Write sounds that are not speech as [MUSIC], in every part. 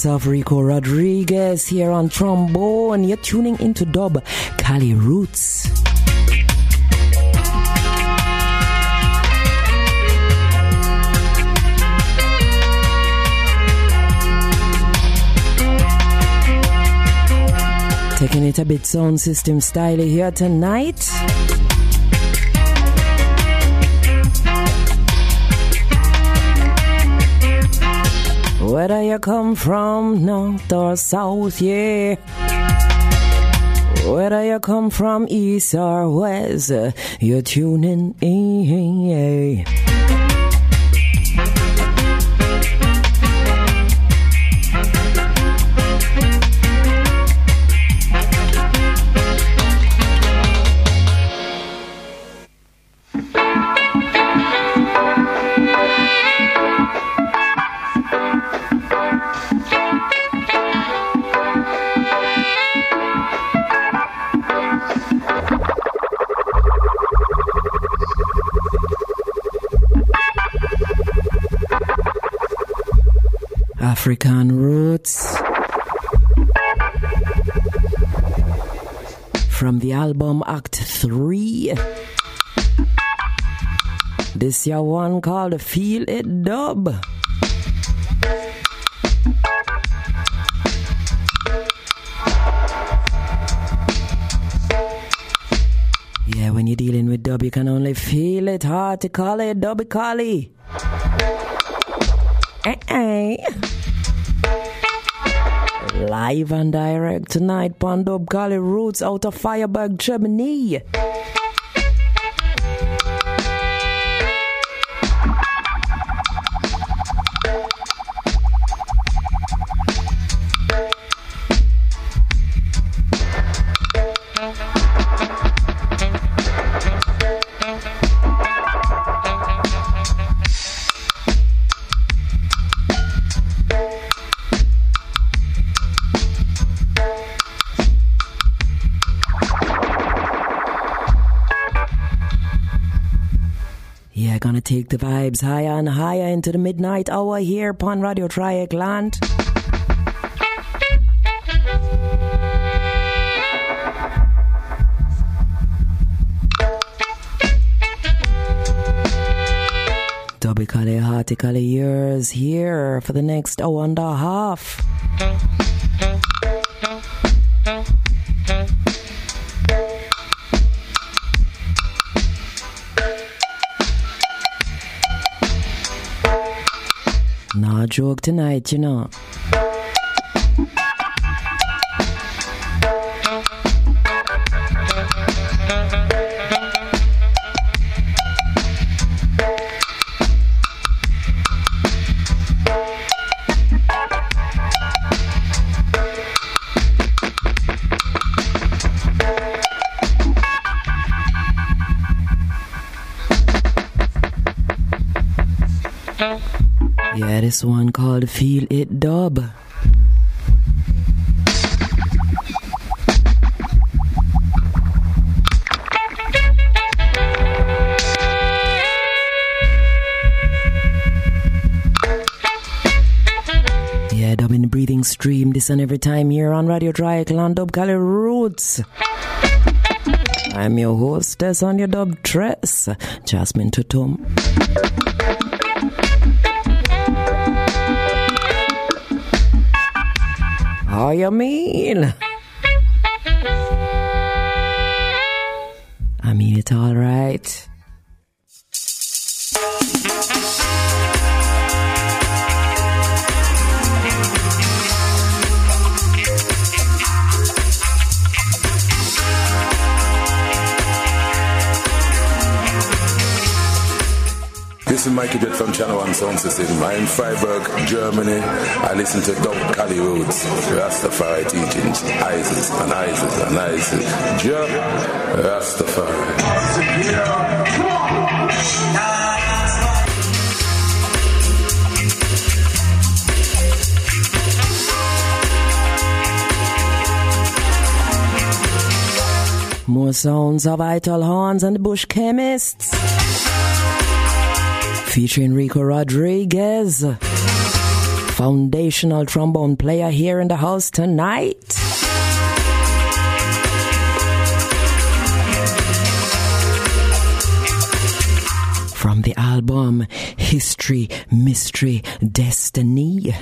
sounds of Rico Rodriguez here on trombone. You're tuning into dub Kali Rootz. Taking it a bit sound system style here tonight. Whether you come from north or south, yeah. Whether you come from east or west, you're tuning in, yeah. African roots. From the album Act 3. This your one called Feel It Dub. Yeah, when you're dealing with dub, you can only feel it. Hard to call it dubby collie. Eh, Live and direct tonight, Dub Kali Rootz out of Freiburg, Germany. Higher and higher into the midnight hour here upon Radio Dreieckland. Dubically, heartically yours here for the next hour and a half. No joke tonight, you know. This one called Feel It Dub. Yeah, dubbing the breathing stream this and every time here on Radio Dreieckland Dub Kali Rootz. I'm your hostess on your dub dress, Jasmine Tutum. You mean? Sound. I'm in Freiburg, Germany. I listen to Dub Kali Rootz, Rastafari teachings, Isis and Isis and Isis. Ja, Rastafari. More sounds of Vital Horns and Bush Chemists. Featuring Rico Rodriguez. foundational trombone player here in the house tonight. From the album History, Mystery, Destiny.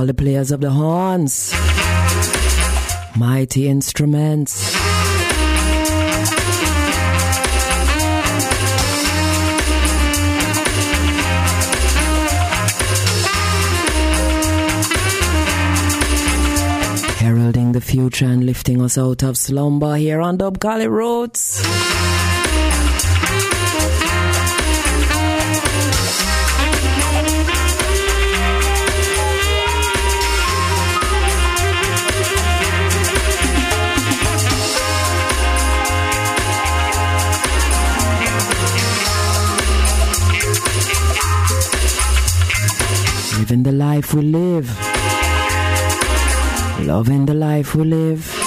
All the players of the horns, mighty instruments. Heralding the future and lifting us out of slumber here on Dub Kali life we live, loving the life we live.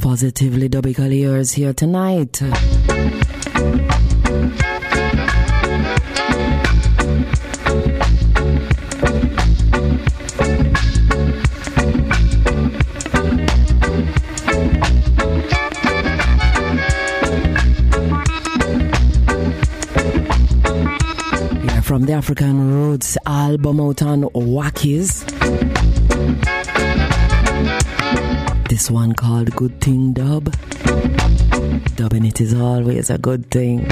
Positively dubical ears here tonight. From the African Roots album out on Wackies. This one called Good Thing Dub. Dubbing it is always a good thing.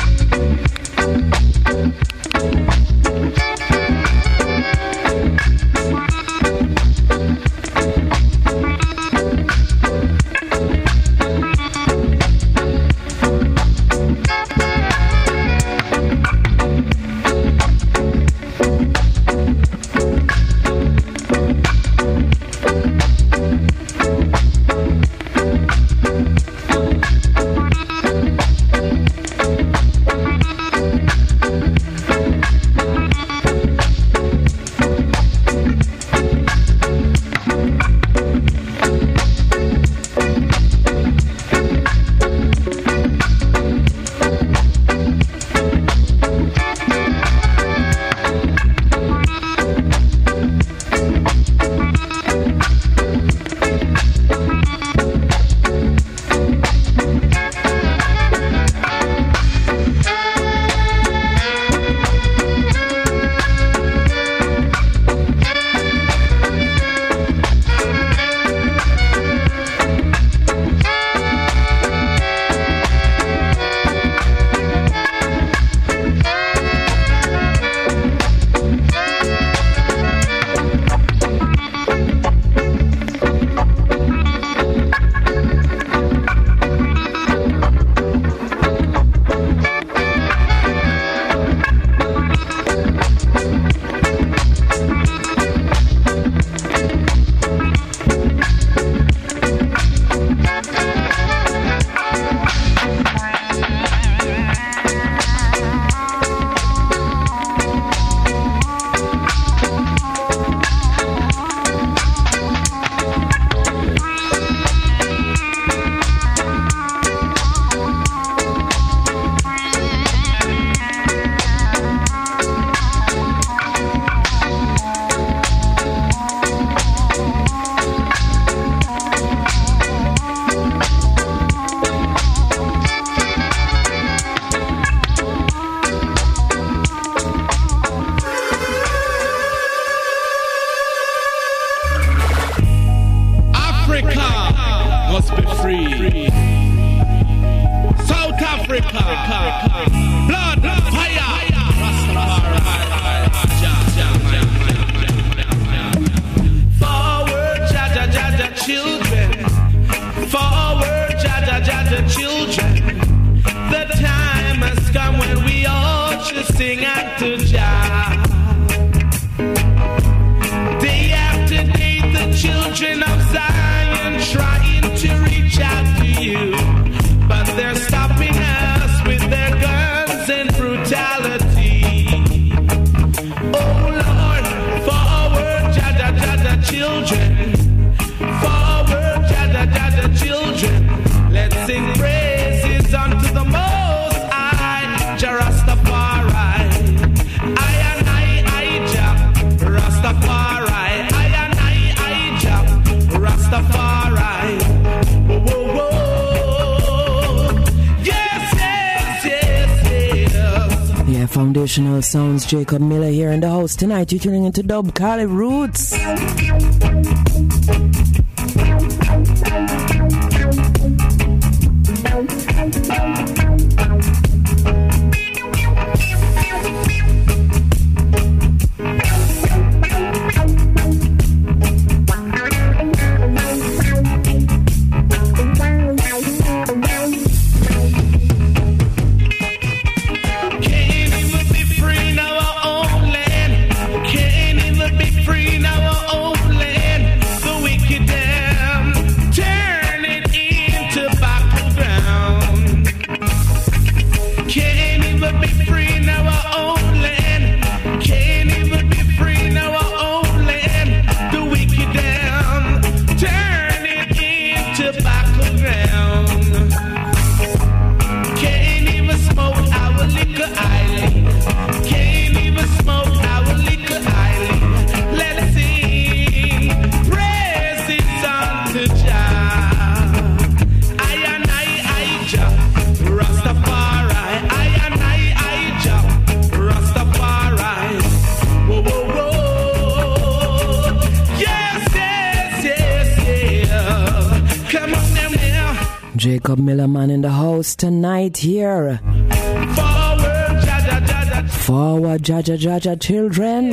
Jacob Miller here in the house tonight. You're tuning into Dub Kali Rootz. Jacob Millerman in the house tonight here. Forward, Jaja Jaja children.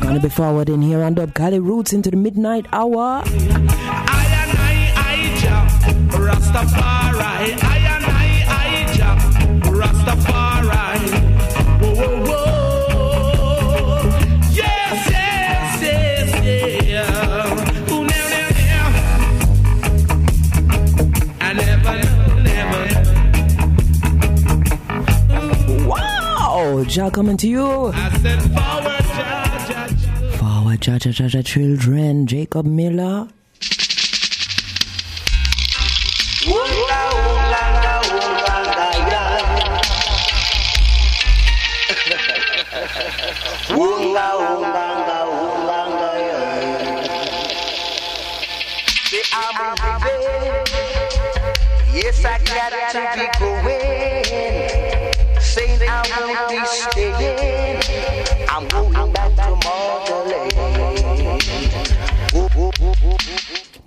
Gonna be forward in here on Dub Kali Rootz into the midnight hour. Rastafari. I and I, I, Rastafari. Jah coming to you. I said forward, Jah, Jah, Forward, Jah, Jah, Jah, Jah, children. Jacob Miller.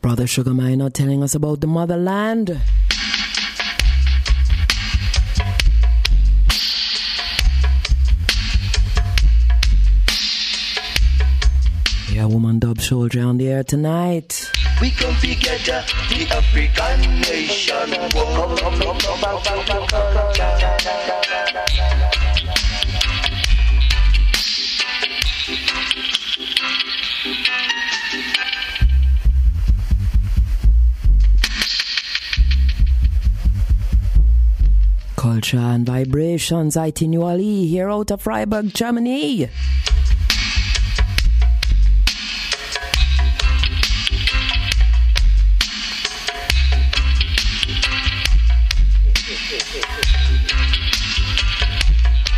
Brother Sugar Minott telling us about the motherland. Yeah, woman dub soldier on the air tonight. We come together, the African nation. Culture. And vibrations, itinually here out of Freiburg, Germany.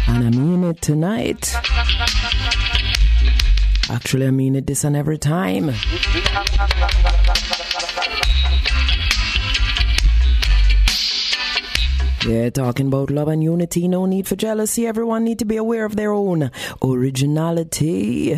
And I mean it tonight. Actually, I mean it this and every time. Yeah, talking about love and unity, no need for jealousy. Everyone need to be aware of their own originality.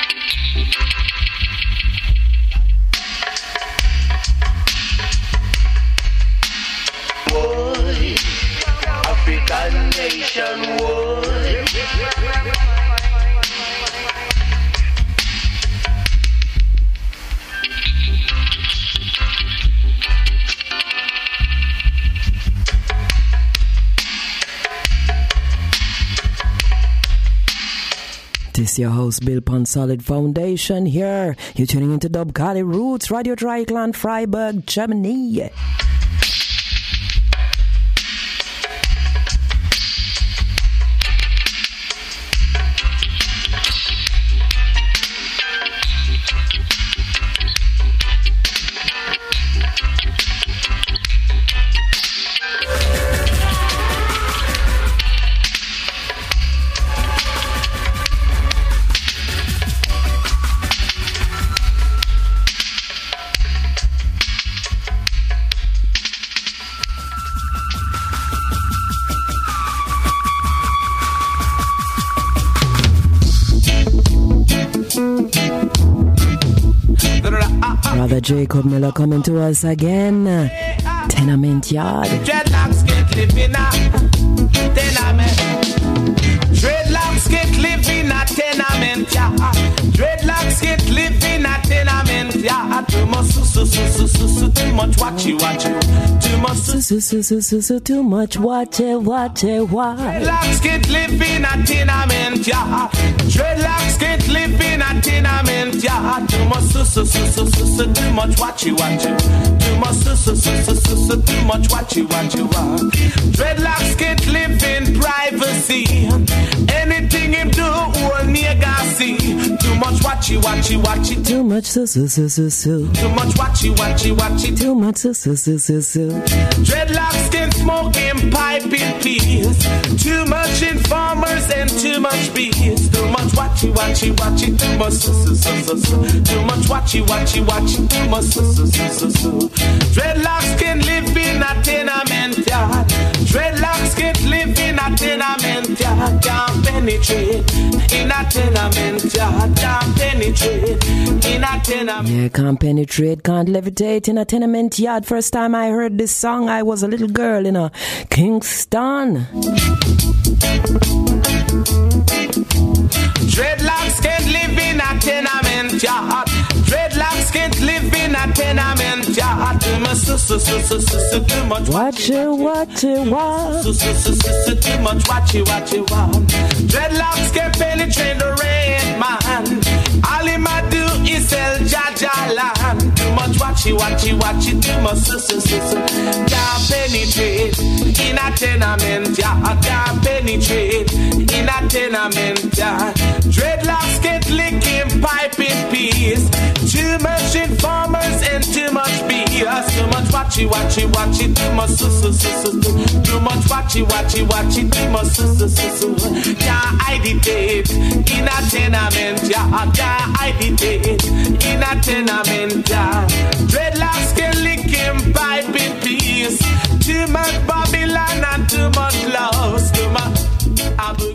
This your host built on solid foundation here. You're tuning into Dub Kali Rootz, Radio Dreieckland, Freiburg, Germany. Miller coming to us again. Tenement yard. Dreadlocks get living a tenement. Dreadlocks get living a tenement yard. Dreadlocks get living a tenement yard. Too much, su, su, su, su, too much. Too much, too much watchy watchy watch. Dreadlocks get living a tenement yard. Dreadlocks get living a tenement yard. Too much, su, su, su, su, su, su, too much. Too much, too much watchy watchy watch. Dreadlocks get live in privacy. Anything him do, or nigga see. Too much watchy watchy watchy. Too much su su su su su. Too much watchy watchy watchy. Too much su su su su su. Dreadlocks get smoking pipe in peace. Too much informers and too much bees. Too much watchy watchy watchy. Too much su su su su su. Too much watchy watchy watchy. Too much su su su su su. Dreadlocks can live in a tenement yard. Dreadlocks can live in a tenement yard. Can't penetrate in a tenement yard. Can't penetrate in a tenement. Yeah, can't penetrate, can't levitate in a tenement yard. First time I heard this song, I was a little girl in a Kingston. Dreadlocks can't live in a tenement yard. Dreadlocks can't live in a tenement much, so, so, so, so, so, so, too much. Watch it, watch it, watch. Too much. Watch it, watch it, watch. Dreadlocks can penetrate the red man. All he might do is sell Jaja land. Too much. Watch it, watch it, watch it. Too much. So, so. Can't penetrate in a tenement yard. Can't penetrate in a tenement yard. Dreadlocks get licking pipe in peace. Too much informers and too much BS. Too much watchy watchy watchy. Too much su su su su. Too much watchy watchy watchy. Too much su su su su. Can't hide it tape in a tenement yard. Can't hide it tape in a tenement yard. Dreadlocks get licking pipe in peace. Too much Babylon and too much love.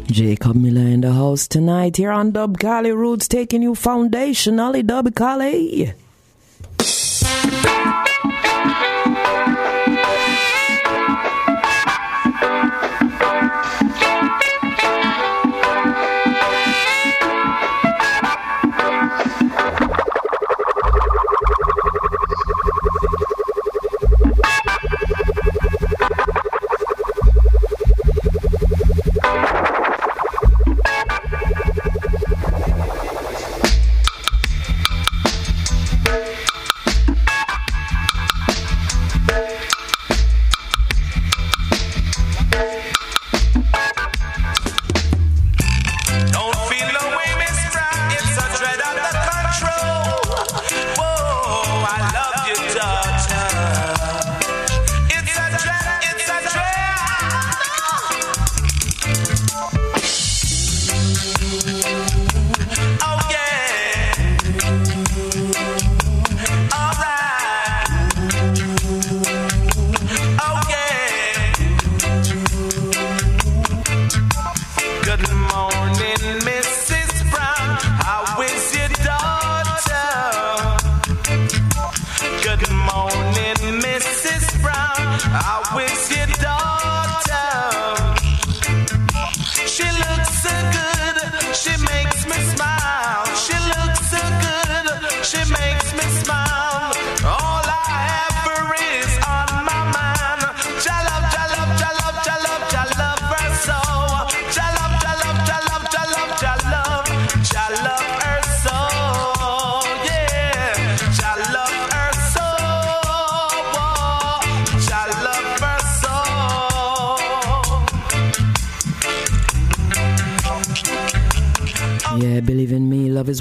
Jacob Miller in the house tonight here on Dub Kali Rootz, taking you foundationally Dub Kali.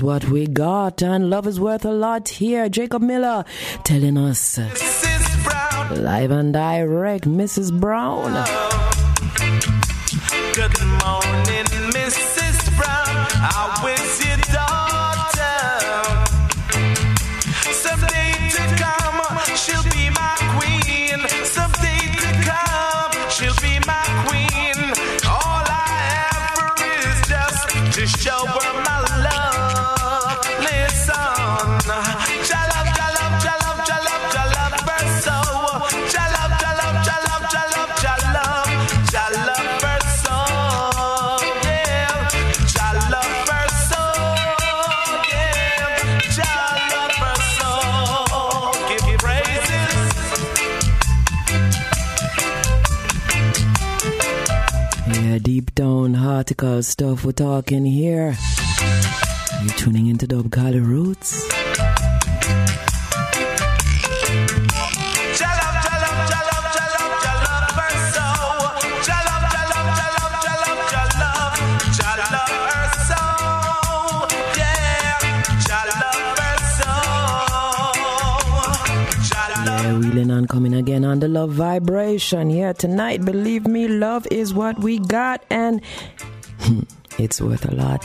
What we got, and love is worth a lot here. Jacob Miller telling us live and direct, Mrs. Brown. Down, stuff we're talking here. You're tuning into Dub Kali Rootz. wheeling on coming again on the love vibration. Yeah, tonight, believe me, love is what we got, and it's worth a lot.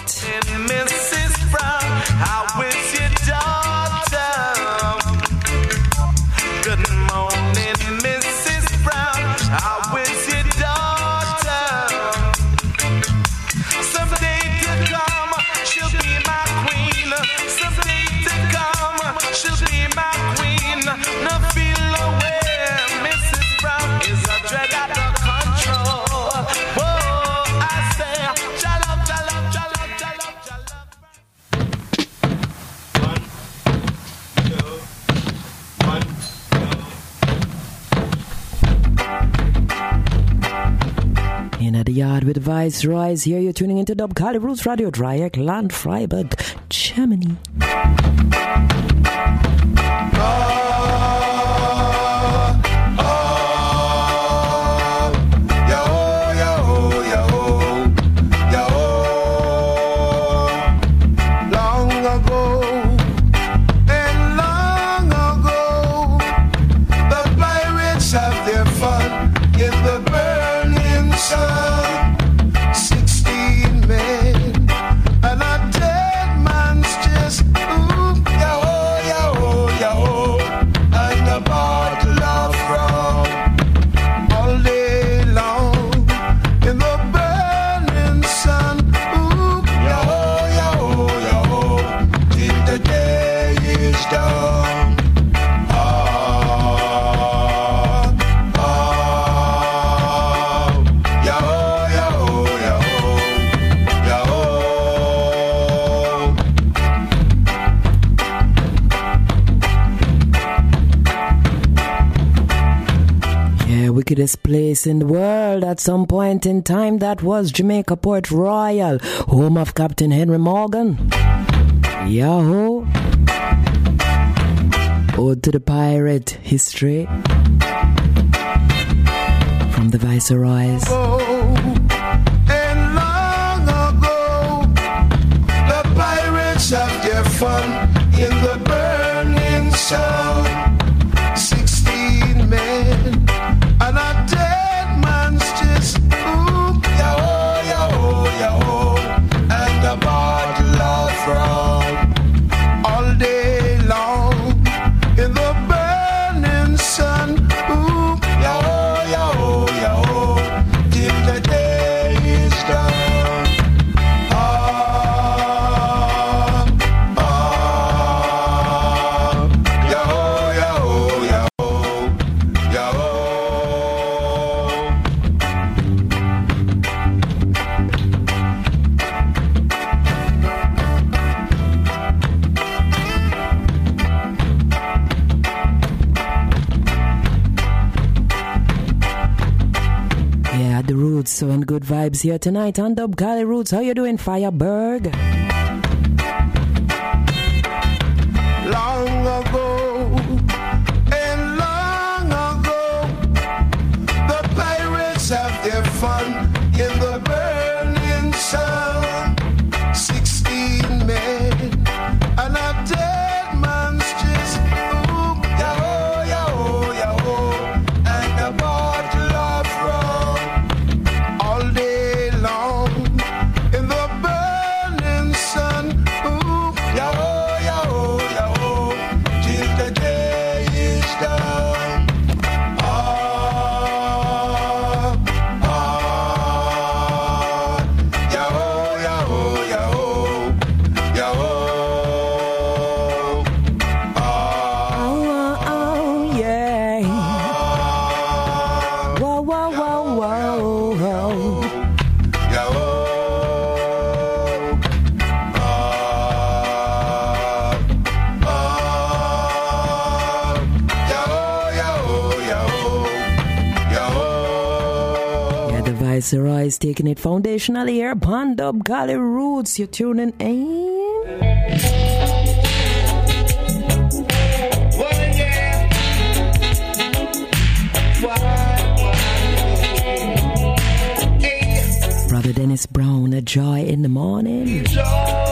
The yard with Viceroys. Here you're tuning into Dub Kali Rootz Radio, Dreieckland, Freiburg, Germany. wickedest place in the world at some point in time. That was Jamaica Port Royal, home of Captain Henry Morgan. Yahoo! Ode to the pirate history from the Viceroys. Oh, vibes here tonight on Dub Kali Rootz. How you doing, Freiburg? always taking it foundationally here. bond up, Kali Rootz. You're tuning in. Brother Dennis Brown, a joy in the morning. Joy.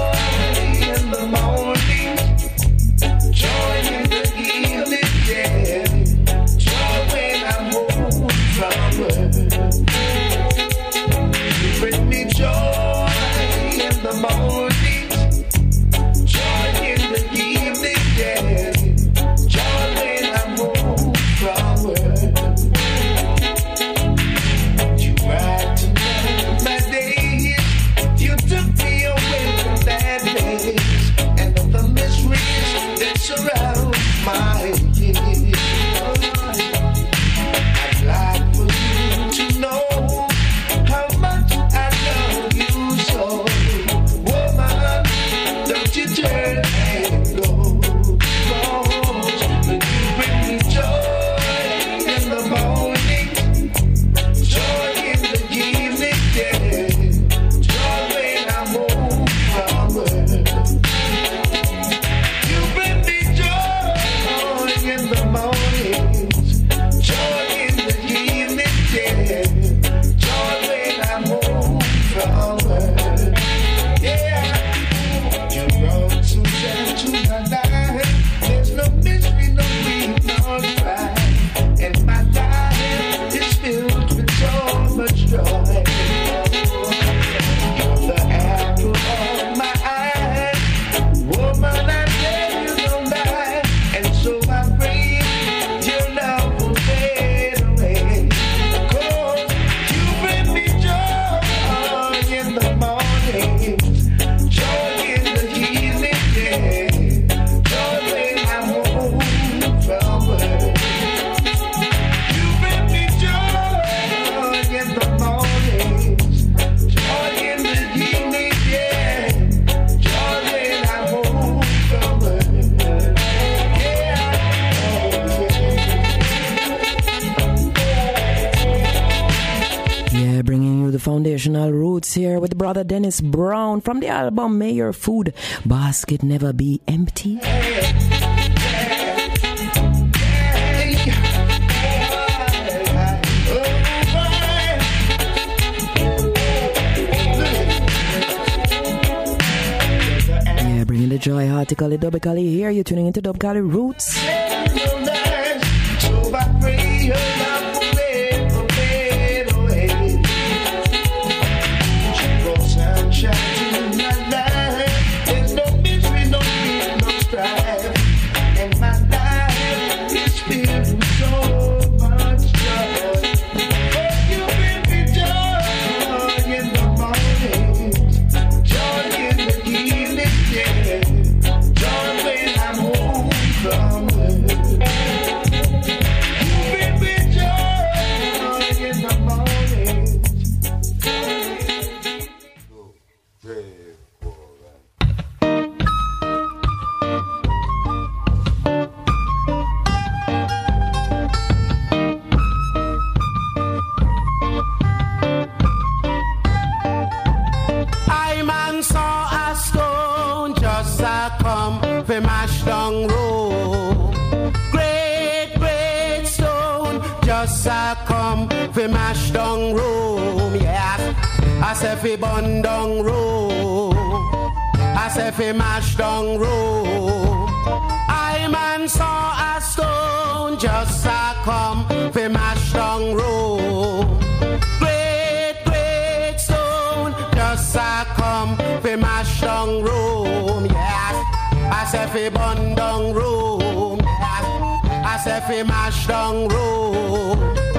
Here with brother Dennis Brown from the album May Your Food Basket Never Be Empty. Yeah, bringing the joy article Dub Kali here. You're tuning into Dub Kali Rootz. say fi bun down row. I say fi mash down row. I man saw a stone just a come fi mash down row. Great great stone just a come fi mash down row. Yes, I say fi bun down row. I say fi mash down row.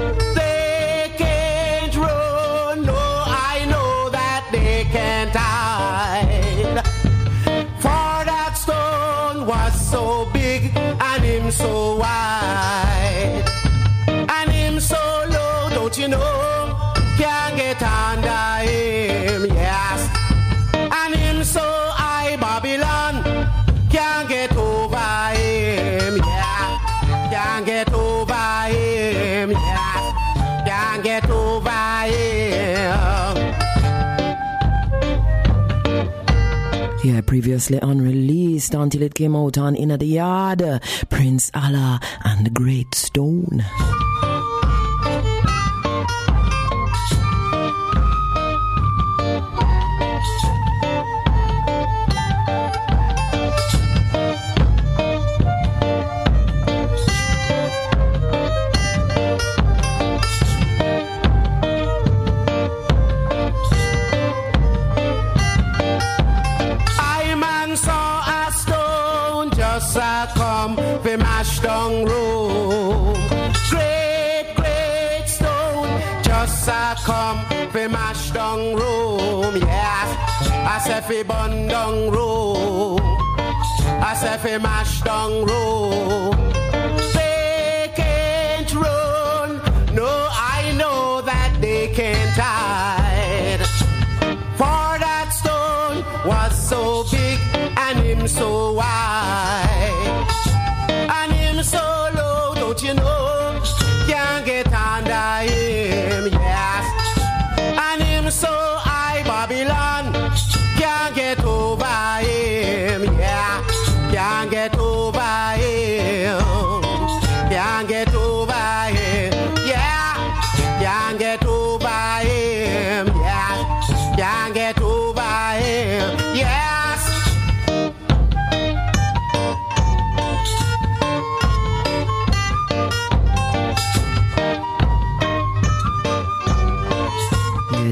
was so big and him so wide and him so low, don't you know? Yeah, previously unreleased until it came out on Inna de Yard. Prince Alla and the Great Stone. Fi mash down room.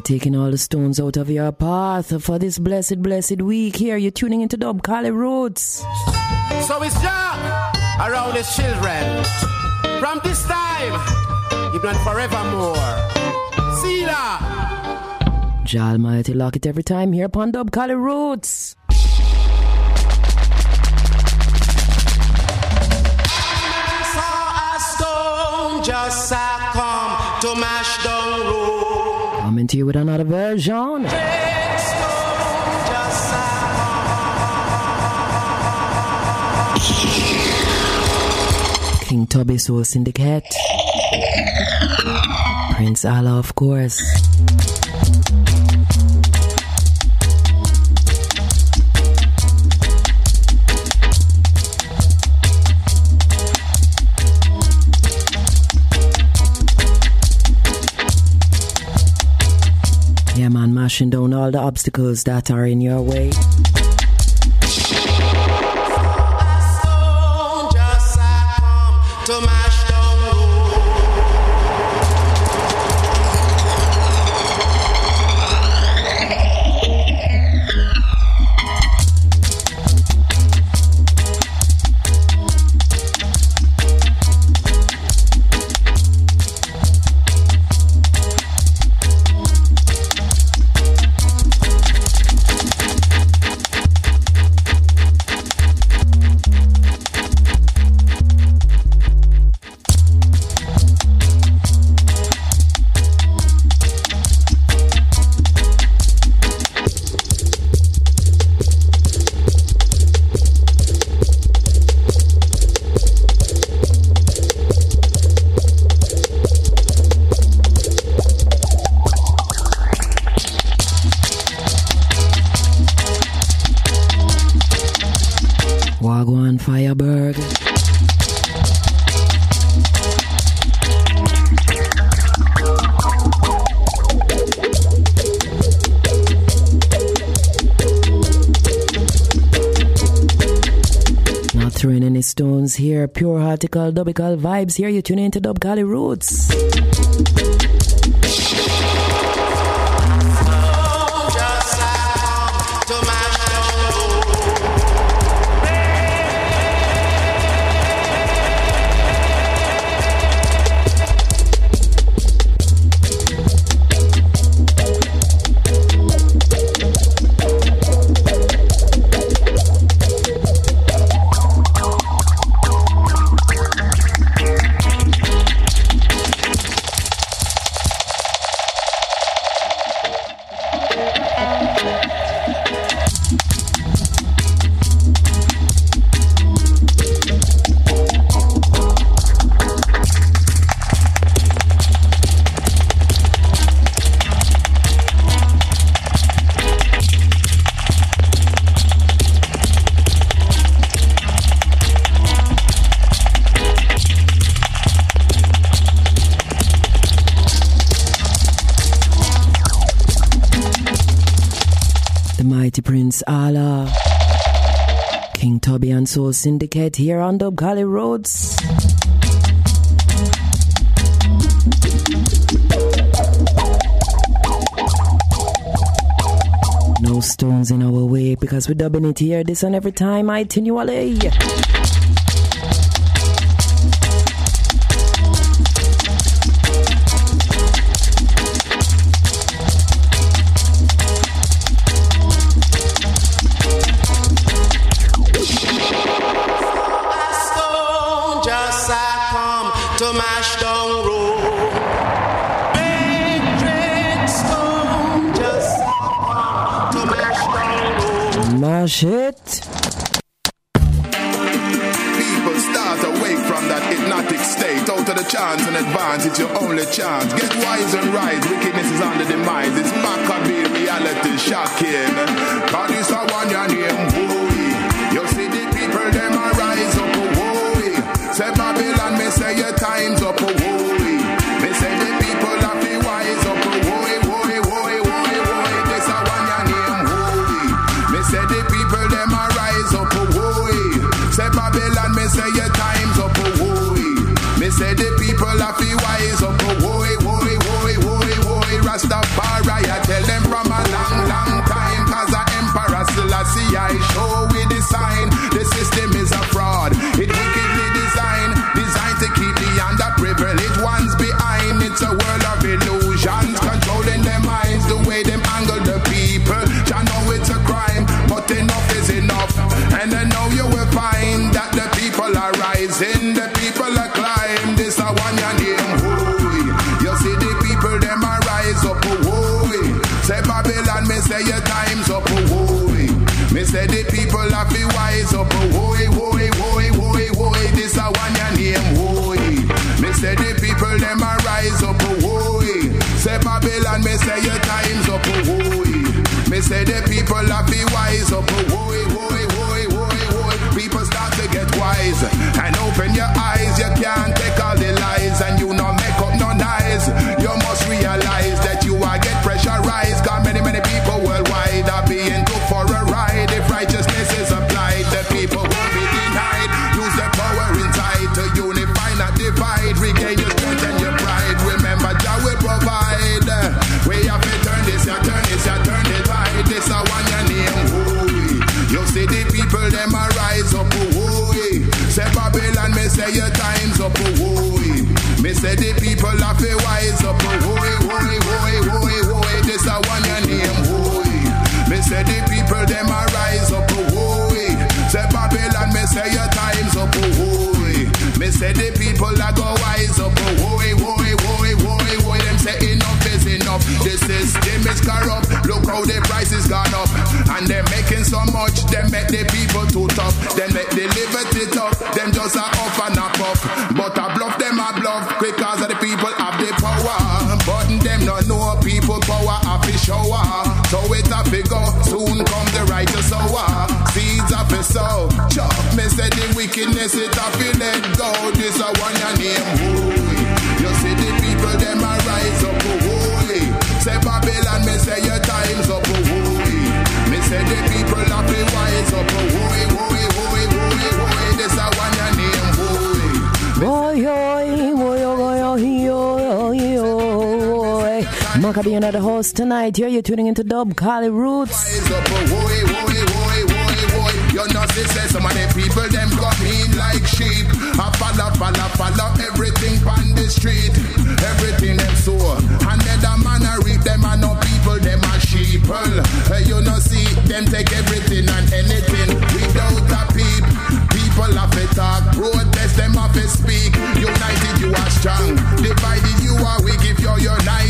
Taking all the stones out of your path for this blessed, blessed week. Here, you're tuning into Dub Kali Rootz. So it's Jah around his children. From this time, you've even forevermore. See that? Jah Almighty, lock it every time here upon Dub Kali Rootz. Saw a stone just a come to mash down road. Coming to you with another version. King Tubby Soul Syndicate. Prince Alla, of course. Yeah, man, mashing down all the obstacles that are in your way. Here. Pure heartical, dubical vibes here. You tune into Dub Roots. Syndicate here on Dub Kali Rootz. No stones in our way because we're dubbing it here this and every time I tell only chance. Get wise and rise, wickedness is on the demise. It's Macka B reality shocking. Say your time's up, oh, hooey. Me say the people have to wise up, oh, hooey, hooey, hooey, say the wickedness it have to let go. This a one your name. Hooey. You see the people them a rise up. Hooey. Say Babylon me say your time's up. Hooey. Me say the people have to wise up. Hooey, hooey, hooey, hooey, hooey. This a one your name. Hooey. Boy, boy, oi, oi, oi, oi, oi. Macka B another host tonight. Here you're tuning into Dub Kali Rootz. Rise up, woy, woy, woy, they say some of the people them come in like sheep. I follow, follow, follow everything on the street. Everything them so. And then the man I reap them and no people them are sheeple. You know, see them take everything and anything without a peep. People have to talk, protest them have to speak. United you are strong, divided you are weak if you're united.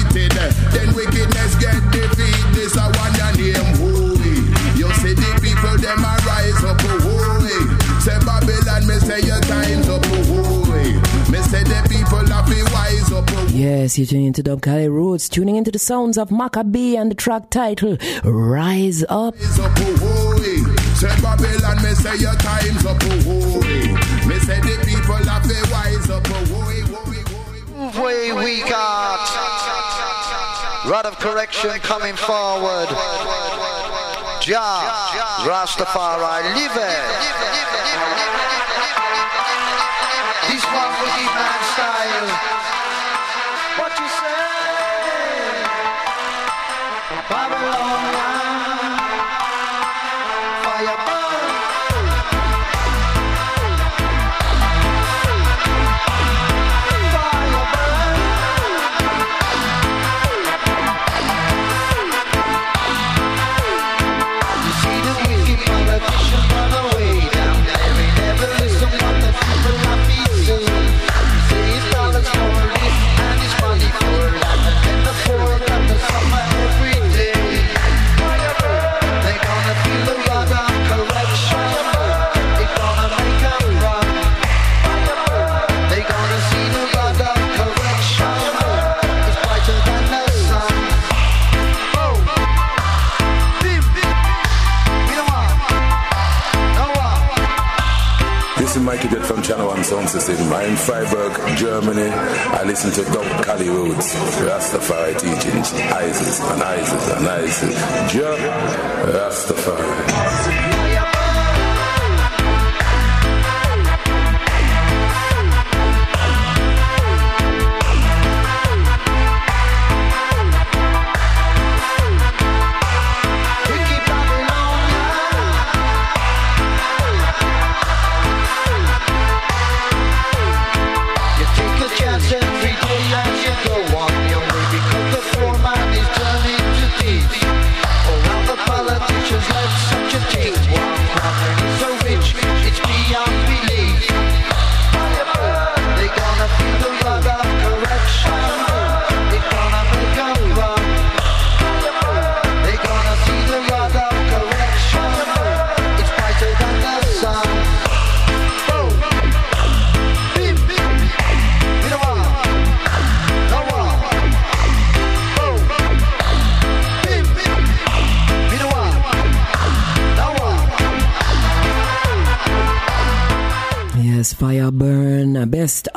Yes, you're tuning into Dub Kali Rootz, tuning into the sounds of Macka B and the track title Rise Up. Rise up oh, Say Babylon, me say your time's up, oh. Me say the people have they wise up, oh, oh, Way we got rod of correction coming forward. Ja, Rastafari, live it. Mikey it from Channel 1 Sound System. I'm in Freiburg, Germany. I listen to Dub Kali Rootz, Rastafari teachings, ISIS and ISIS and ISIS. Jer Rastafari.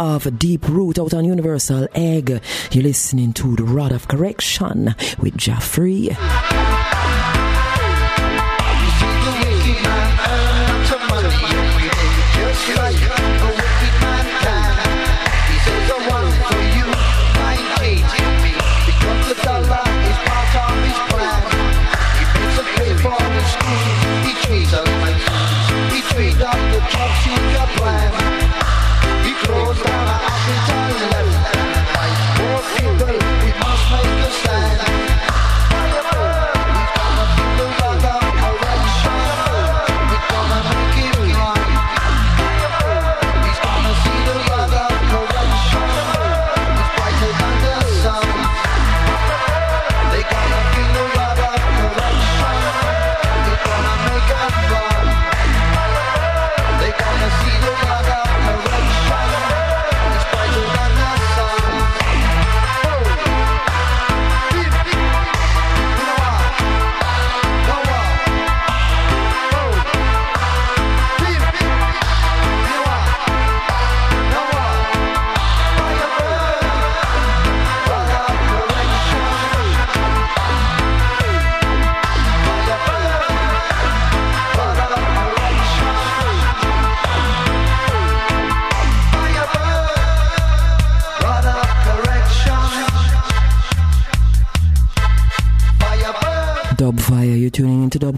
of Deep Root out on Universal Egg. You're listening to The Rod of Correction with Jaffrey.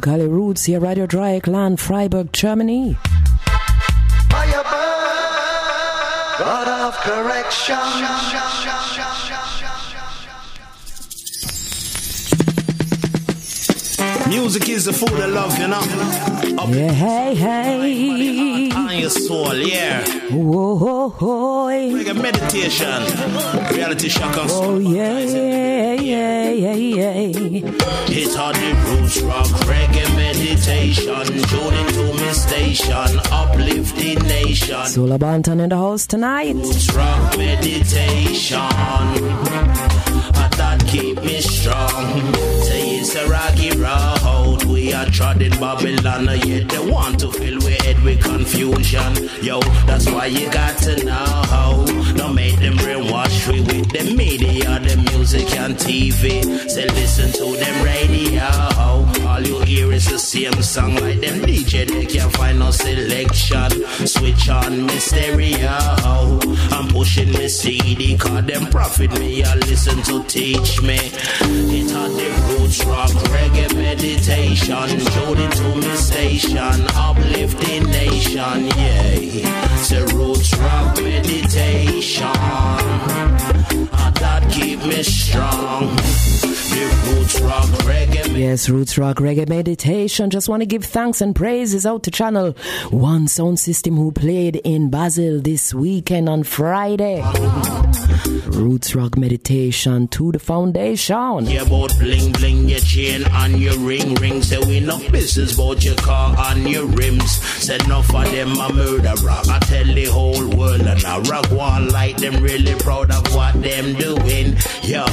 Kali Rootz hier Radio Clan Freiburg, Germany. God of correction. Music is the food of love, you know. Up yeah, hey, hey. On your soul, yeah. Whoa, ho, ho. Like a meditation. Reality shock on Oh, yeah, yeah, yeah, yeah, yeah. It's on the roots, rock, reggae, meditation. Tune into me station, uplift the nation. Solo Banton in the house tonight. Roots, rock, meditation. I thought keep me strong. Say it's a rocky road we are treading Babylon. Uh, Yet they want to fill we head with confusion. Yo, that's why you got to know how. Don't make them brainwash we with the media, the music and TV. Say listen to them radio all you hear is the same song like them DJ. They can't find no selection. Switch on me stereo. I'm pushing me CD, cause them profit me. I listen to teach me. It on the roots rock, reggae meditation. Join it to me station, uplifting nation. Yeah, the roots rock meditation. I that keep me strong. Yes, Roots Rock Reggae Meditation. Just want to give thanks and praises out to Channel One Sound System who played in Basel this weekend on Friday. Roots Rock Meditation to the foundation. Yeah, about bling bling, your chain and your ring ring. Say we no business about your car and your rims. Said enough of them a murderer. I tell the whole world and I rock one like them really proud of what them doing. Yo,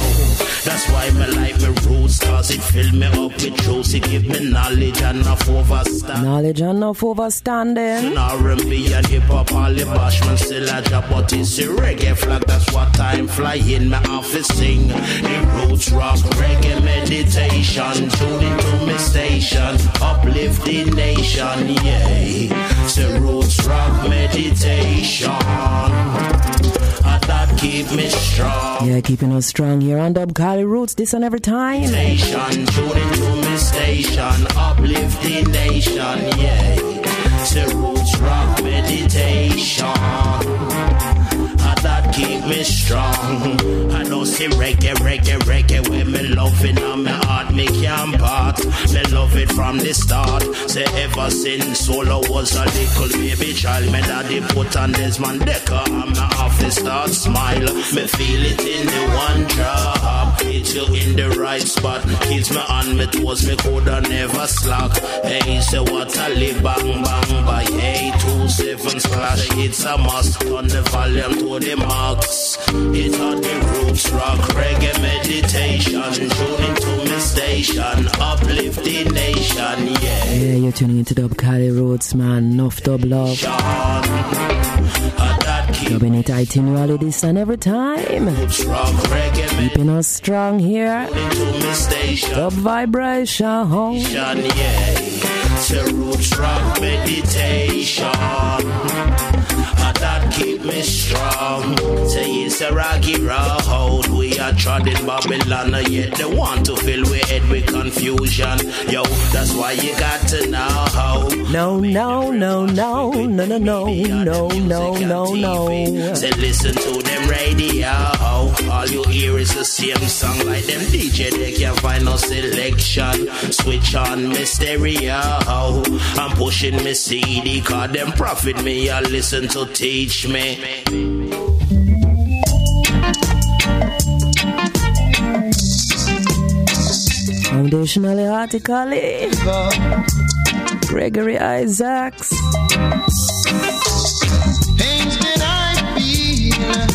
that's why me like me roots cause it fill me up with truth. It give me knowledge and enough overstand. Knowledge enough overstanding. R&B and hip hop, all the bashman still a job, but it's a reggae flag. That's what time flying. My office sing the roots rock reggae meditation. Tune into me station, uplift the nation. Yeah, the roots rock meditation. Keep me strong. Yeah, keeping us strong here on Dub Kali Rootz this and every time. Nation, tune into me station, uplift the nation. Yeah, the roots rock meditation. And that keep me strong. See reggae, reggae, reggae when me loving on my heart, me can't part. Me love it from the start. Say ever since solo was a little baby child, me daddy put on Desmond Dekker and my office start smile. Me feel it in the one drop. It's you in the right spot. Keeps me on me toes, me coulda never slack. Hey, say what I live bang bang by eight two seven splash. It's a must on the volume to the max. It on the roots rock reggae meditation. Tune into me station, uplift the nation. Yeah. Yeah, you're tuning into Dub Kali Rootz, man. Enough dub love. Sean, Keeping it tight in all this and every time. Keeping us strong here. Top vibration. Yeah. To root rock meditation. that keep me strong. Say it's a rocky road. We are trotting Babylon, uh, yet they want to fill we head with confusion. Yo, that's why you got to know. No, no, no, no, no, no, no, no, no, no, no. Say listen to them radio. All you hear is the same song like them DJ. They can't find no selection. Switch on me stereo. I'm pushing me CD. Cause them profit me. I listen to teach me. Foundationally, artically. Gregory Isaacs. Pains that I feel,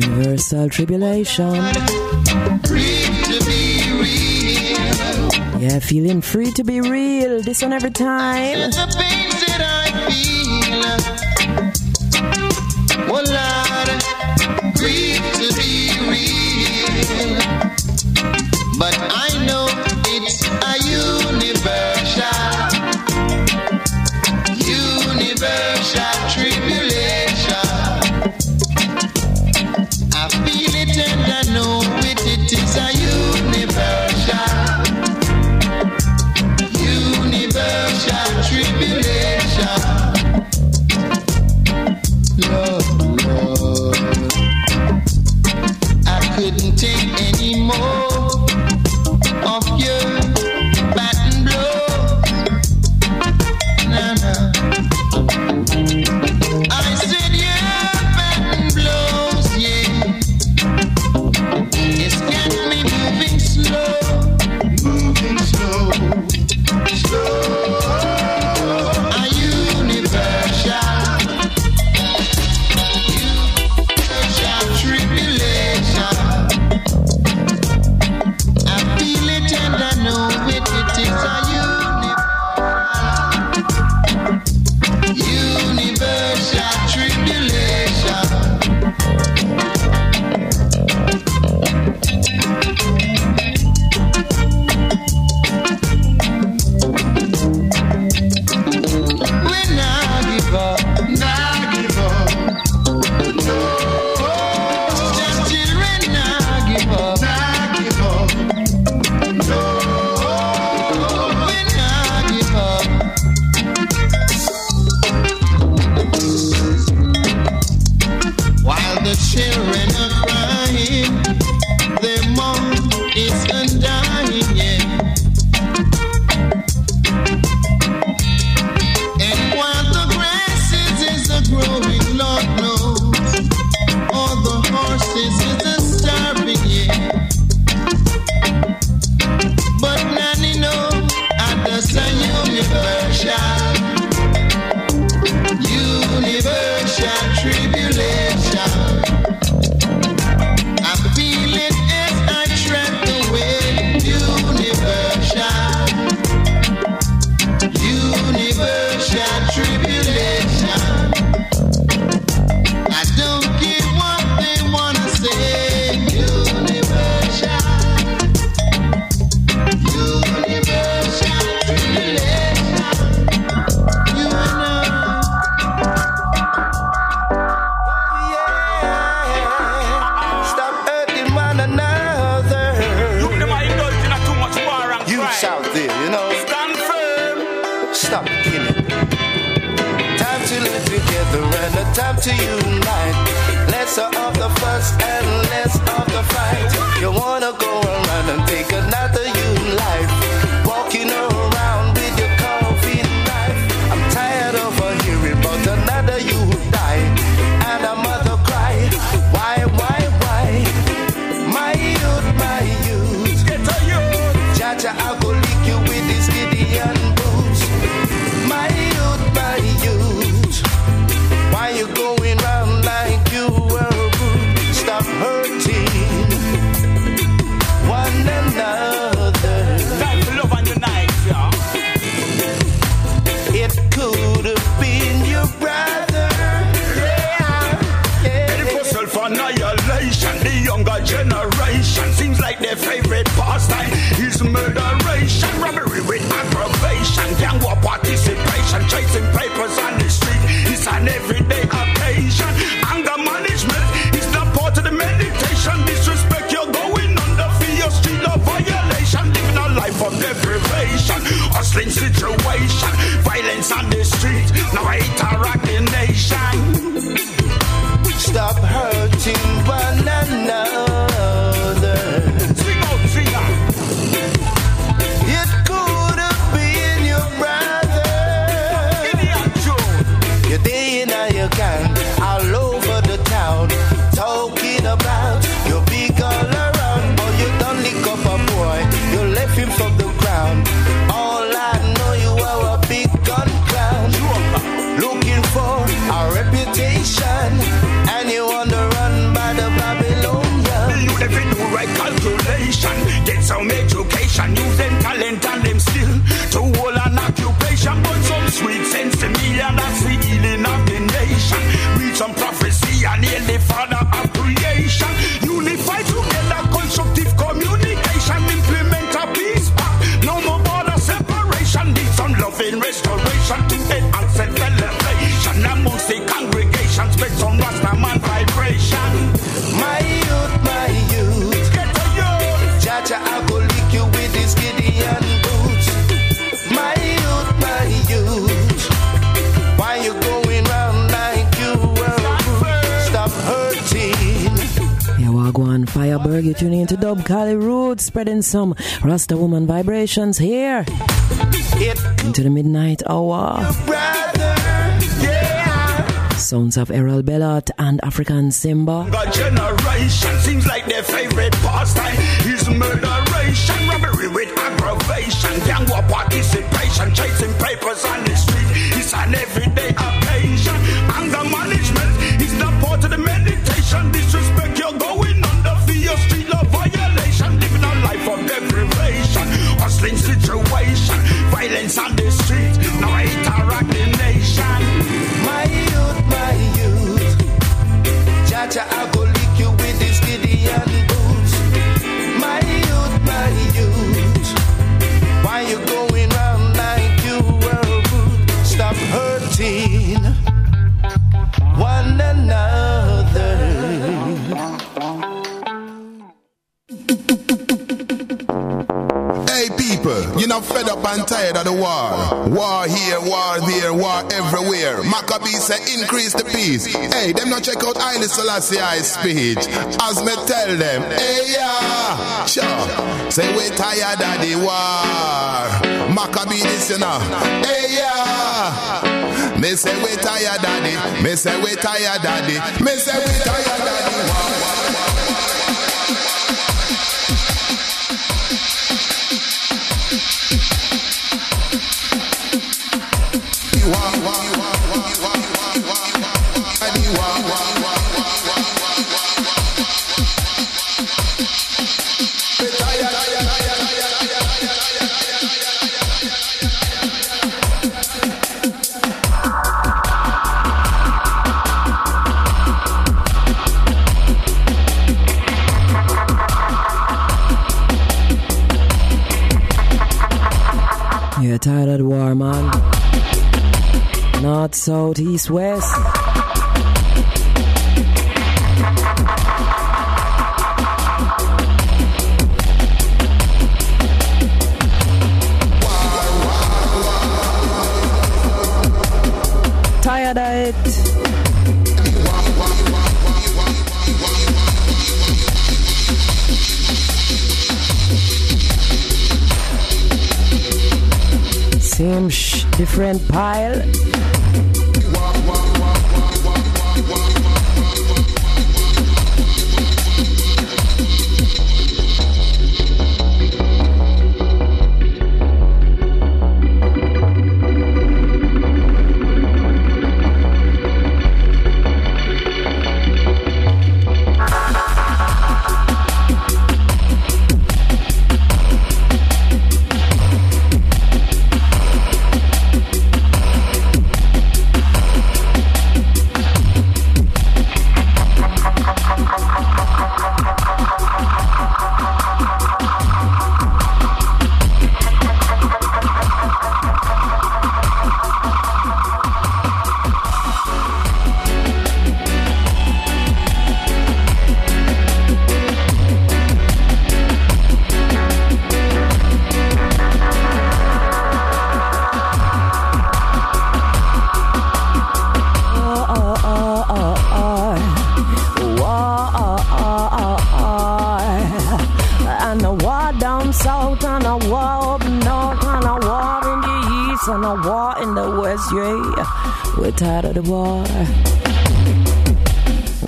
Universal Tribulation. free to be real. Yeah, feeling free to be real. This one every time. The pains that I feel, oh Lord, free to be spreading some Rasta Woman vibrations here into the midnight hour. Brother, yeah. Sounds of Errol Bellot and African Simba. The generation seems like their favorite pastime is murderation, robbery with aggravation, gang war participation, chasing papers on the street. It's an everyday up and tired of the war. War here, war there, war everywhere. Macka B's say increase the peace. Hey, them not check out Haile i speech. As me tell them, hey yeah, sure. Say we tired of the war. Macka B this you know. Hey yeah. Me say we tired of the, me say we tired of the, me say we tired of the war. Southeast West. Tired of it. same different pile We're tired of the war.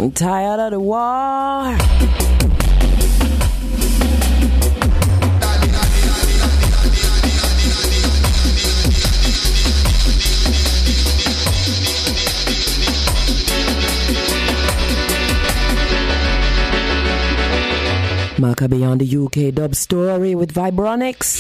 I'm tired of the war. Macka B on the UK dub story with Vibronics.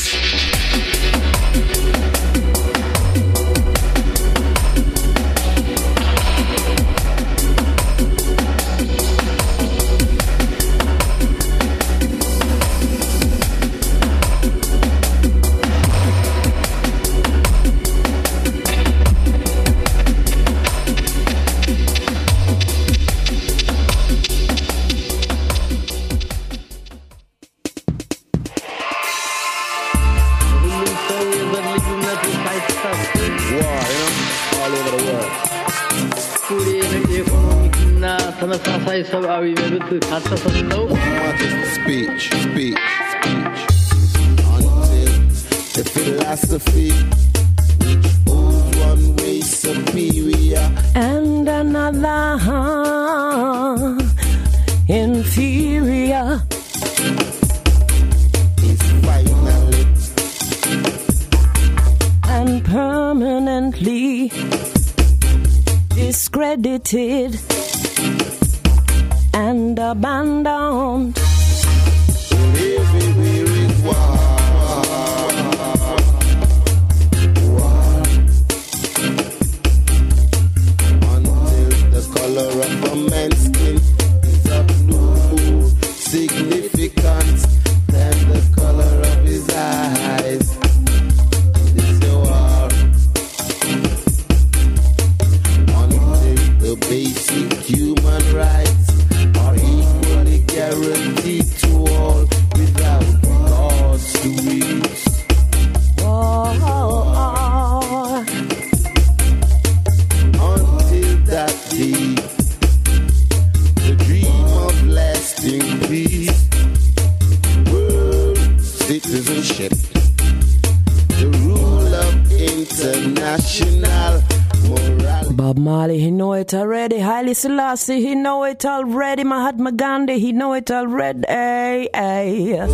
it already. Mahatma Gandhi, he know it already. Ay, ay.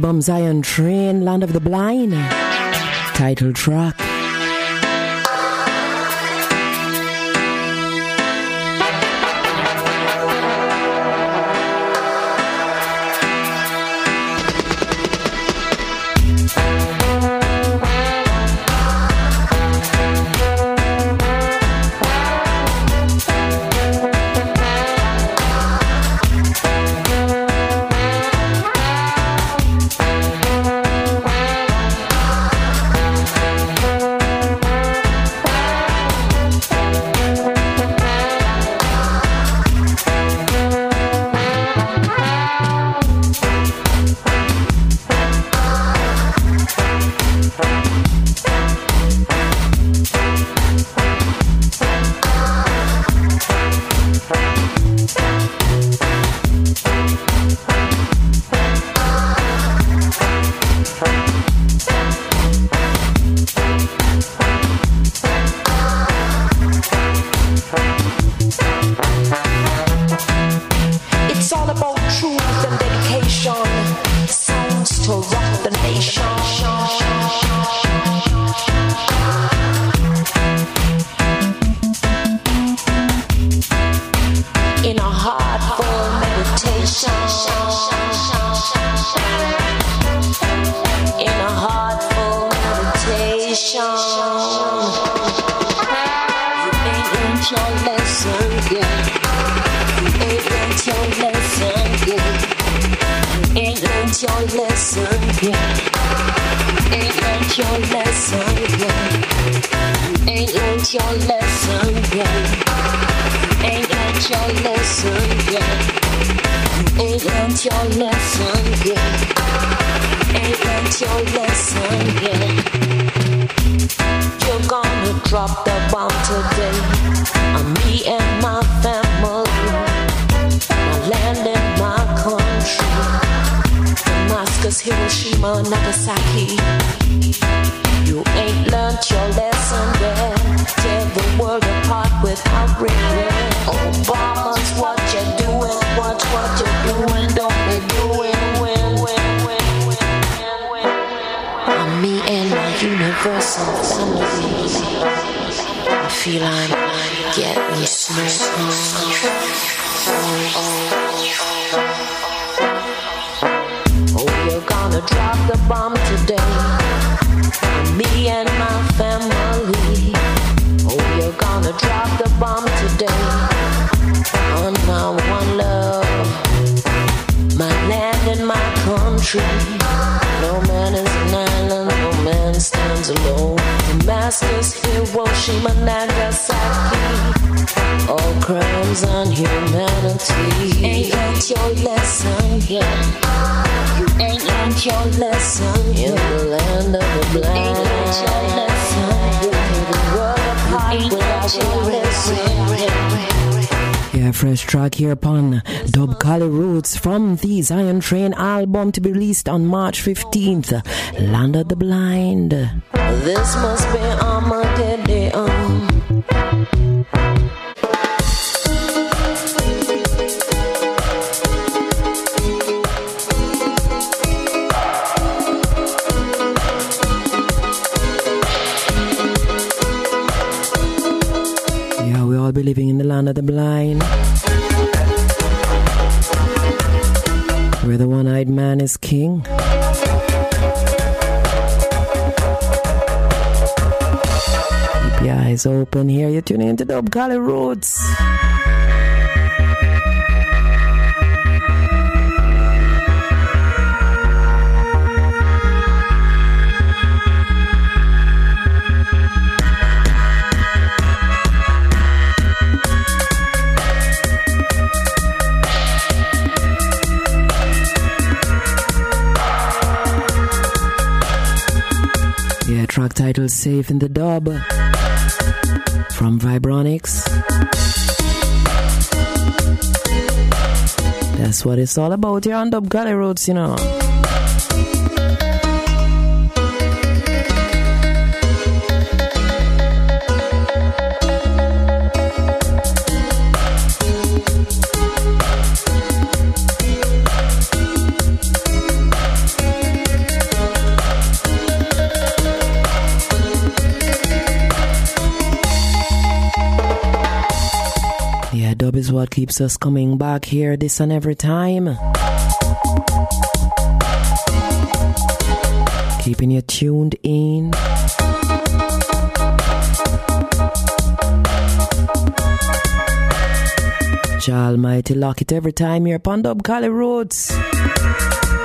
album Zion Train, Land of the Blind, title track. Hiroshima, Nagasaki. All crimes on humanity. Ain't learned your lesson yet. You ain't learned your lesson yet. In the land of the blind. Ain't learned your lesson. You tear the world apart without your lesson. Fresh track here upon Dub Kali Rootz from the Zion Train album to be released on March 15th, Land of the Blind. This must be Armageddon. all be living in the land of the blind. Where the one eyed man is king. Keep your eyes open here. You're tuning into Dub Kali Rootz. Track title Safe in the Dub from Vibronics. That's what it's all about here on Dub Kali Rootz, you know. What keeps us coming back here this and every time. Keeping you tuned in. Almighty lock it every time here upon Dub Kali Rootz.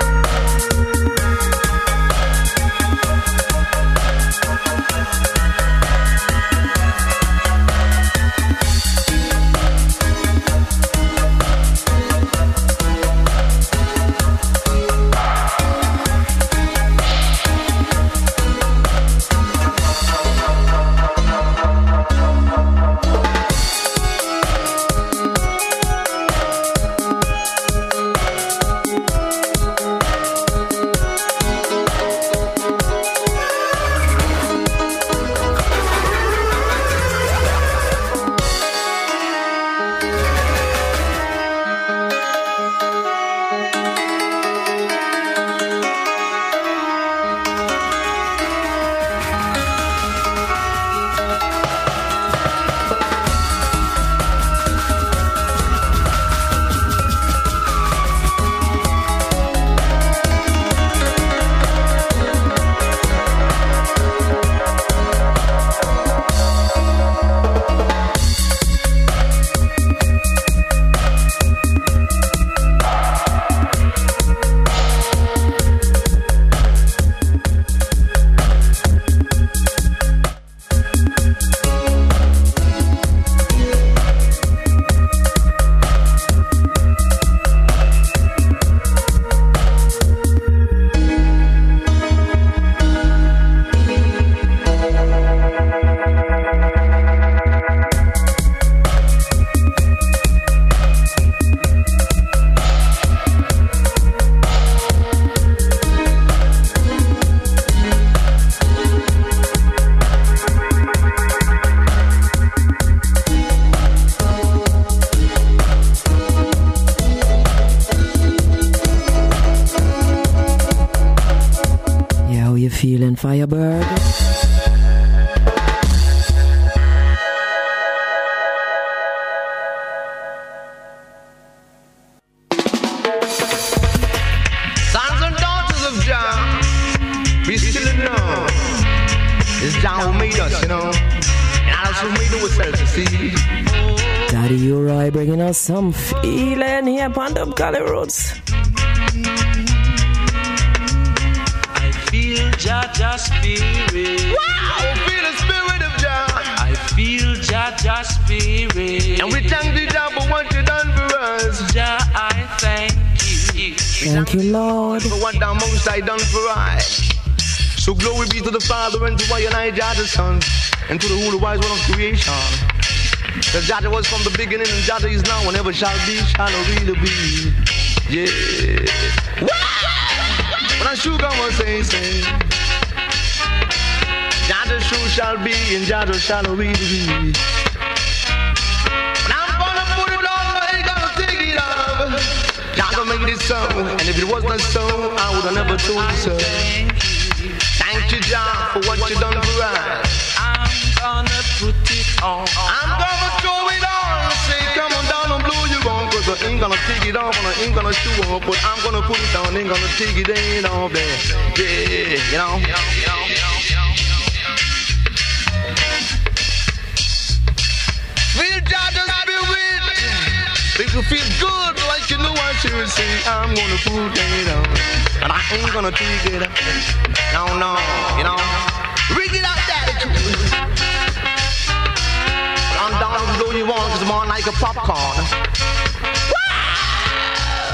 I done for I. So glory be to the Father and to I and I, Jah the Son, and to the Holy Wise One of creation. The Jah was from the beginning and Jah is now and ever shall be, shall really be. Yeah. When I sugar was say, say. Jah the shall be and Jah shall really be. So, and if it was not so, I would have never told you so. Thank you, Jah, for what you done for us. I'm gonna put it on. I'm gonna throw it on, Say, come on down and blow you on, cause I ain't gonna take it off and I ain't gonna show up, but I'm gonna put it down, ain't gonna take it in off there. Yeah, you know. Know, you know, you know, you. Feel Make you feel good you know what you would say. I'm gonna put it on. And I ain't gonna take it. up. No, no, you know. Rig it out, daddy. I'm down blow you because I'm on like a popcorn.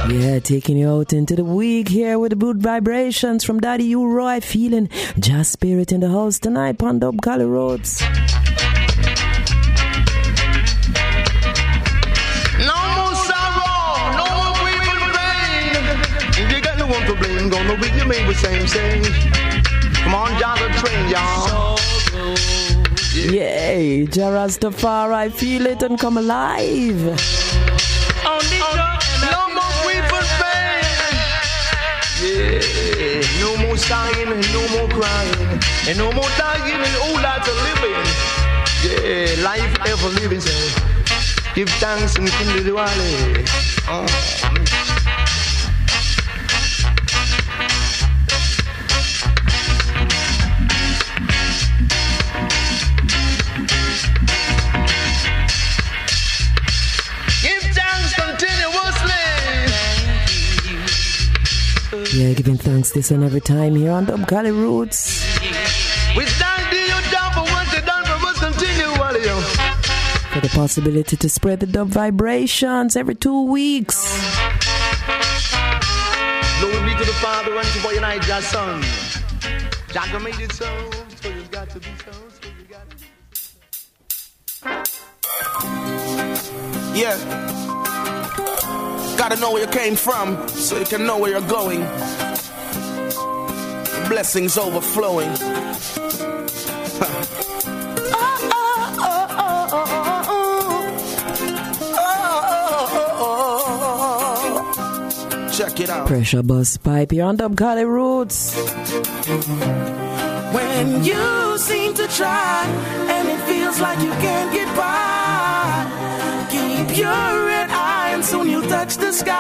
Yeah, taking you out into the week here with the good vibrations from Daddy U Roy. Feeling just spirit in the house tonight on Dub Kali Rootz. No one to blame, gonna be you made the same same. Come on, John the train, y'all. Yay, Jarastafari, I feel it and come alive. No more weeping pain. Yeah, no more sighing and no more crying. And no more dying and old life to living. Yeah, life ever living. Say, give thanks and kindle the valley. Oh. Yeah, giving thanks this and every time here on Dub Kali Rootz. We thank you done for what you done for us continually. yo. For the possibility to spread the dub vibrations every two weeks. Glory be to the Father and to boy and I, God's Son. Jaga made it so, so it's got to be so, so you got to be. Yeah. Gotta know where you came from so you can know where you're going. Blessings overflowing. [LAUGHS] Check it out. Pressure Busspipe here on Dub Kali Rootz. When you seem to try and it feels like you can't get by, keep your red eye and soon you'll touch the sky.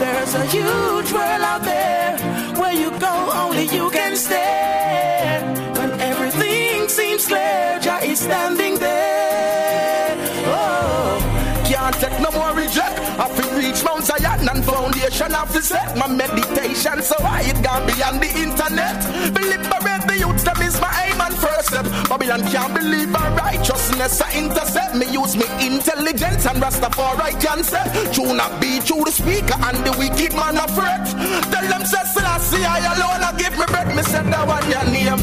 There's a huge world out there where you go, only you can stay. When everything seems clear, Jah is standing reject. I feel reach Mount Zion and foundation of the set. My meditation, so I it gone beyond the internet. Be liberate the youths, them is my aim and first step. Babylon can't believe my righteousness. I intercept me, use me intelligence and Rastafari can say. True not be true the speaker and the wicked man fret. Tell them say Selassie, I alone, I give me breath. Me said that one your name.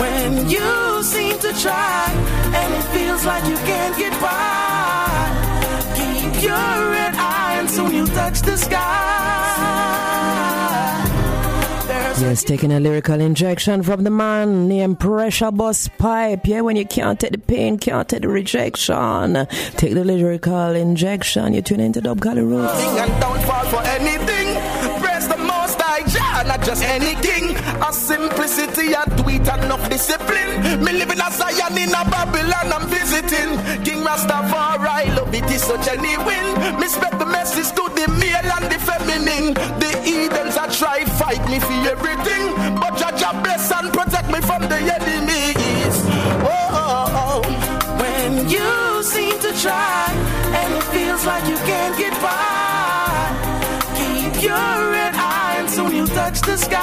When you seem to try and it feels like you can't get by, your red eye and soon you'll touch the sky. There's Yes, taking a lyrical injection from the man named Pressure Bus Pipe. Yeah, when you can't take the pain, can't take the rejection. Take the lyrical injection. You tune into Dub Kali Rootz. thing and don't fall for anything. Just anything. A simplicity a tweet and enough discipline. Me living a Zion in a Babylon, I'm visiting. King Rastafari, love it is so genuine. Me spread the message to the male and the feminine. The Edens are try fight me for everything. But Jah Jah bless and protect me from the enemies. Oh, oh, oh. When you seem to try and it feels like you can't get by, keep your and soon you'll touch the sky.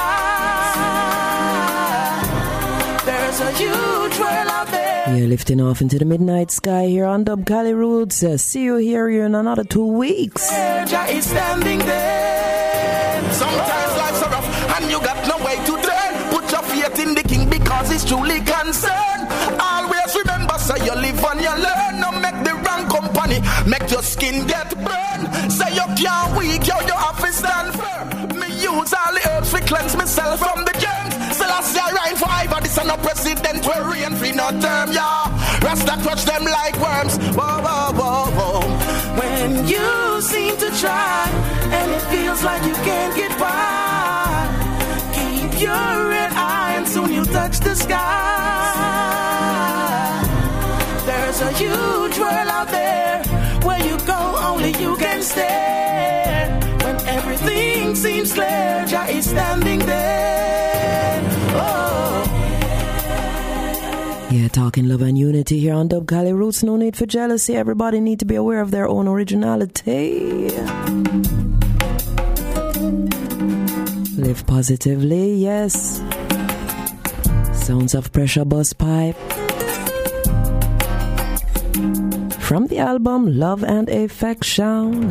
There's a huge world out there. Yeah, lifting off into the midnight sky here on Dub Kali Rootz. Uh, see you here in another two weeks. Jah is standing there. Sometimes life's so rough and you got no way to turn. Put your faith in the King because he's truly concerned. Always remember, say you live and you learn. No make the wrong company, make your skin get burned. Say you can't weak, yo, you have to stand firm. Use all the herbs to cleanse myself from the germs. I reign forever, this is no president will reign for no term, yeah. Rasta touch them like worms. Whoa, whoa, whoa, whoa. When you seem to try and it feels like you can't get by, keep your red eye and soon you'll touch the sky. There's a huge world out there seems clear, Jah is standing there. Oh. Yeah, talking love and unity here on Dub Kali Rootz. No need for jealousy. Everybody need to be aware of their own originality. Live positively, yes. Sounds of Pressure Busspipe. From the album Love and Affection.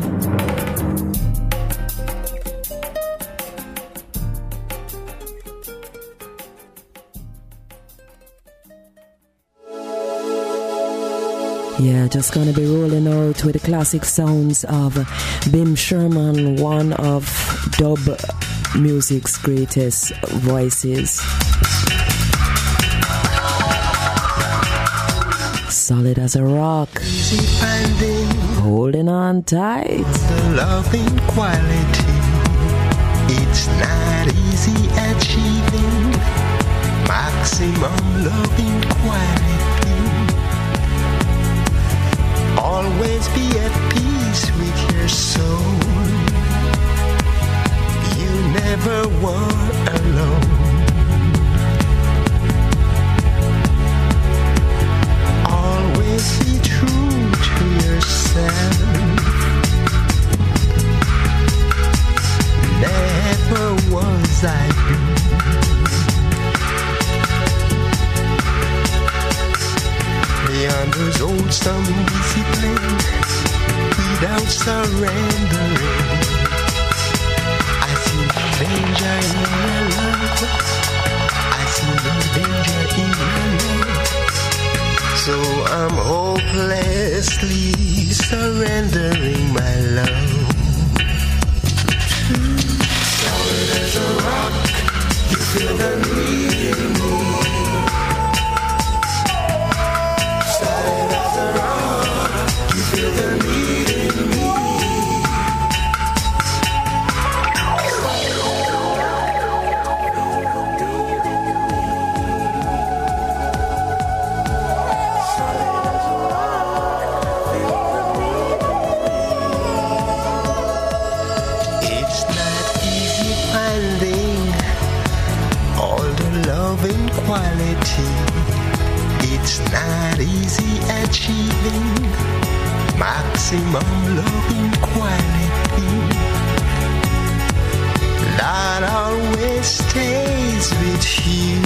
Yeah, just gonna be rolling out with the classic sounds of Bim Sherman, one of dub music's greatest voices. Solid as a rock, holding on tight. the loving quality. It's not easy achieving maximum loving quality. Always be at peace with your soul. You never were alone. Always be true to yourself. Never was I blue. Beyond those old some discipline, without surrendering. I see danger in your love. I see no danger in your love. So I'm hopelessly surrendering my love. Solid as a rock, you feel the need in me. You feel the need achieving maximum loving quality. That always stays with you.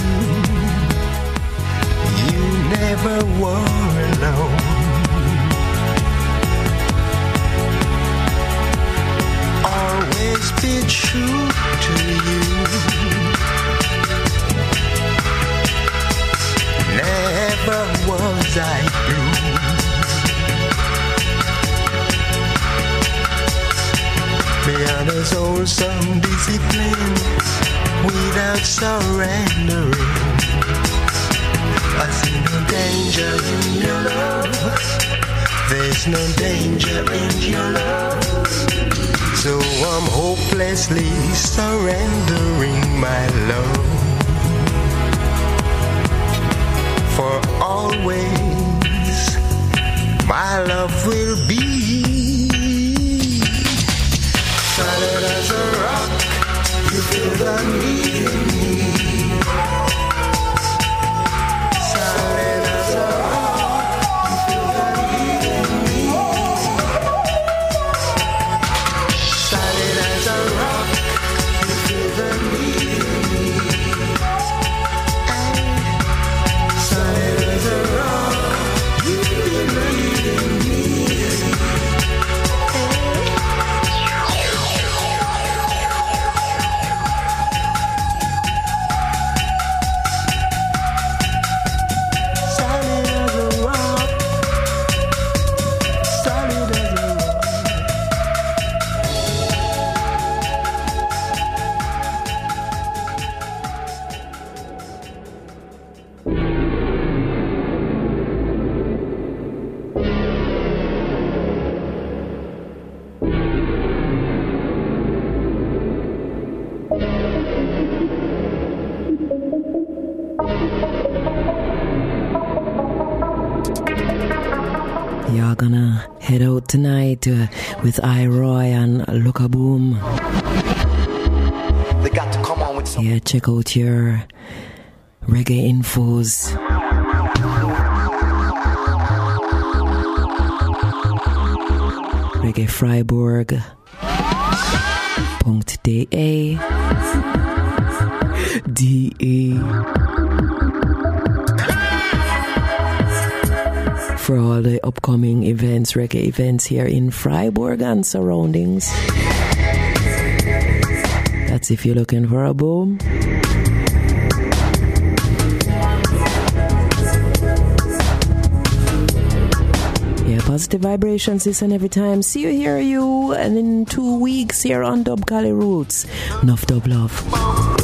You never were alone. always be true to you. Some discipline without surrendering. I see no danger in your love. There's no danger in your love. So I'm hopelessly surrendering my love for always. My love will be The need me. Gonna head out tonight with I Roy and Lookaboom. Yeah, check out your reggae infos. Reggae Freiburg. Punkt DE. For all the upcoming events, reggae events here in Freiburg and surroundings. That's if you're looking for a boom. Yeah, positive vibrations this and every time. See you, hear you, and in two weeks here on Dub Kali Rootz. Enough dub love.